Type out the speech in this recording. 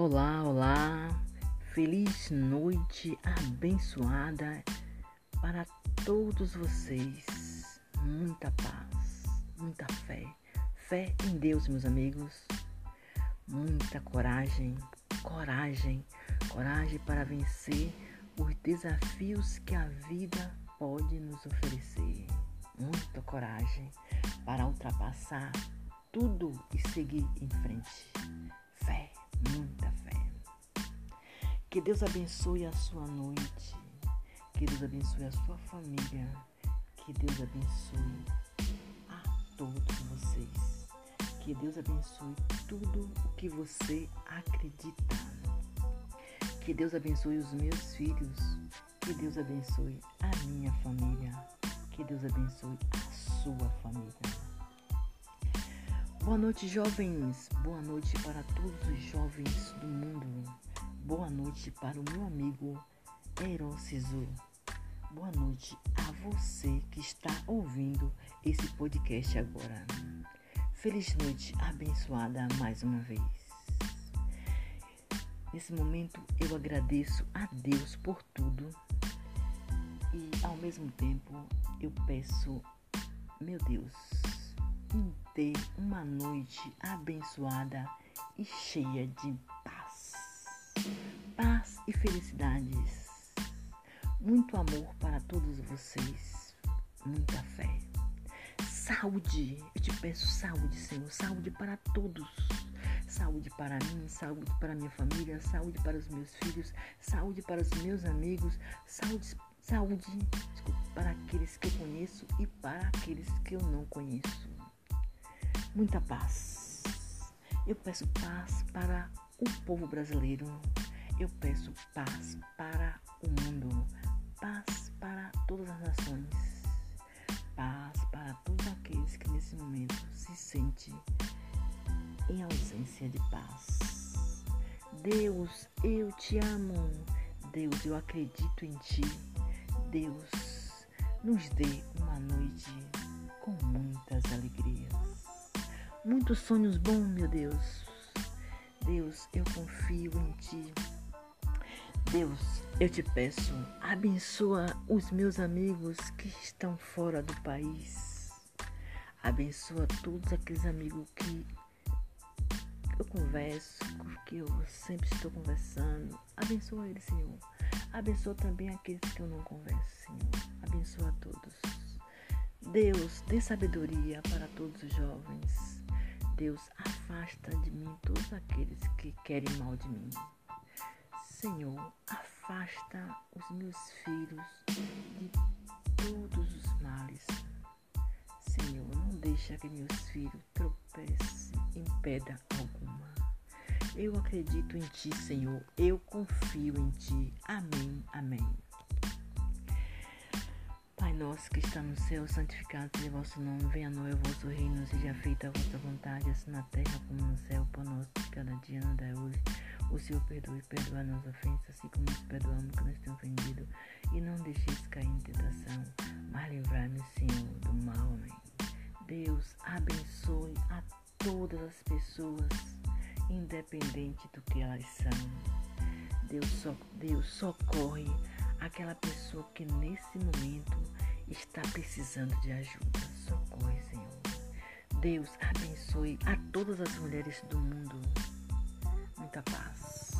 Olá, olá, feliz noite abençoada para todos vocês. Muita paz, muita fé, fé em Deus, meus amigos. Muita coragem, coragem, coragem para vencer os desafios que a vida pode nos oferecer. Muita coragem para ultrapassar tudo e seguir em frente. Fé, muita. Que Deus abençoe a sua noite. Que Deus abençoe a sua família. Que Deus abençoe a todos vocês. Que Deus abençoe tudo o que você acredita. Que Deus abençoe os meus filhos. Que Deus abençoe a minha família. Que Deus abençoe a sua família. Boa noite, jovens. Boa noite para todos os jovens do mundo. Boa noite para o meu amigo Erociso. Boa noite a você que está ouvindo esse podcast agora. Feliz noite abençoada mais uma vez. Nesse momento eu agradeço a Deus por tudo e ao mesmo tempo eu peço, meu Deus, em ter uma noite abençoada e cheia de. Paz e felicidades. Muito amor para todos vocês. Muita fé. Saúde. Eu te peço saúde, Senhor. Saúde para todos. Saúde para mim, saúde para minha família, saúde para os meus filhos, saúde para os meus amigos, saúde, saúde desculpa, para aqueles que eu conheço e para aqueles que eu não conheço muita paz. Eu peço paz para o povo brasileiro. Eu peço paz para o mundo. Paz para todas as nações. Paz para todos aqueles que nesse momento se sentem em ausência de paz. Deus, eu te amo. Deus, eu acredito em ti. Deus, nos dê uma noite com muitas alegrias. Muitos sonhos bons, meu Deus. Deus, eu confio em Ti. Deus, eu te peço, abençoa os meus amigos que estão fora do país. Abençoa todos aqueles amigos que eu converso, que eu sempre estou conversando. Abençoa eles, Senhor. Abençoa também aqueles que eu não converso, Senhor. Abençoa todos. Deus, dê sabedoria para todos os jovens. Deus, afasta de mim todos aqueles que querem mal de mim. Senhor, afasta os meus filhos de todos os males. Senhor, não deixa que meus filhos tropecem em pedra alguma. Eu acredito em Ti, Senhor. Eu confio em Ti. Amém. Amém. Nosso que está no céu, santificado seja vosso nome, venha a nós o vosso reino, seja feita a vossa vontade, assim na terra como no céu, por nosso de cada dia nos dá hoje. O Senhor perdoe, perdoa nossas ofensas, assim como nos perdoamos que nos tem ofendido, e não deixeis cair em tentação, mas livrai-nos, Senhor, do mal. Amém. Deus abençoe a todas as pessoas, independente do que elas são. Deus, so, Deus socorre aquela pessoa que nesse momento está precisando de ajuda. Socorre, Senhor. Deus abençoe a todas as mulheres do mundo. Muita paz.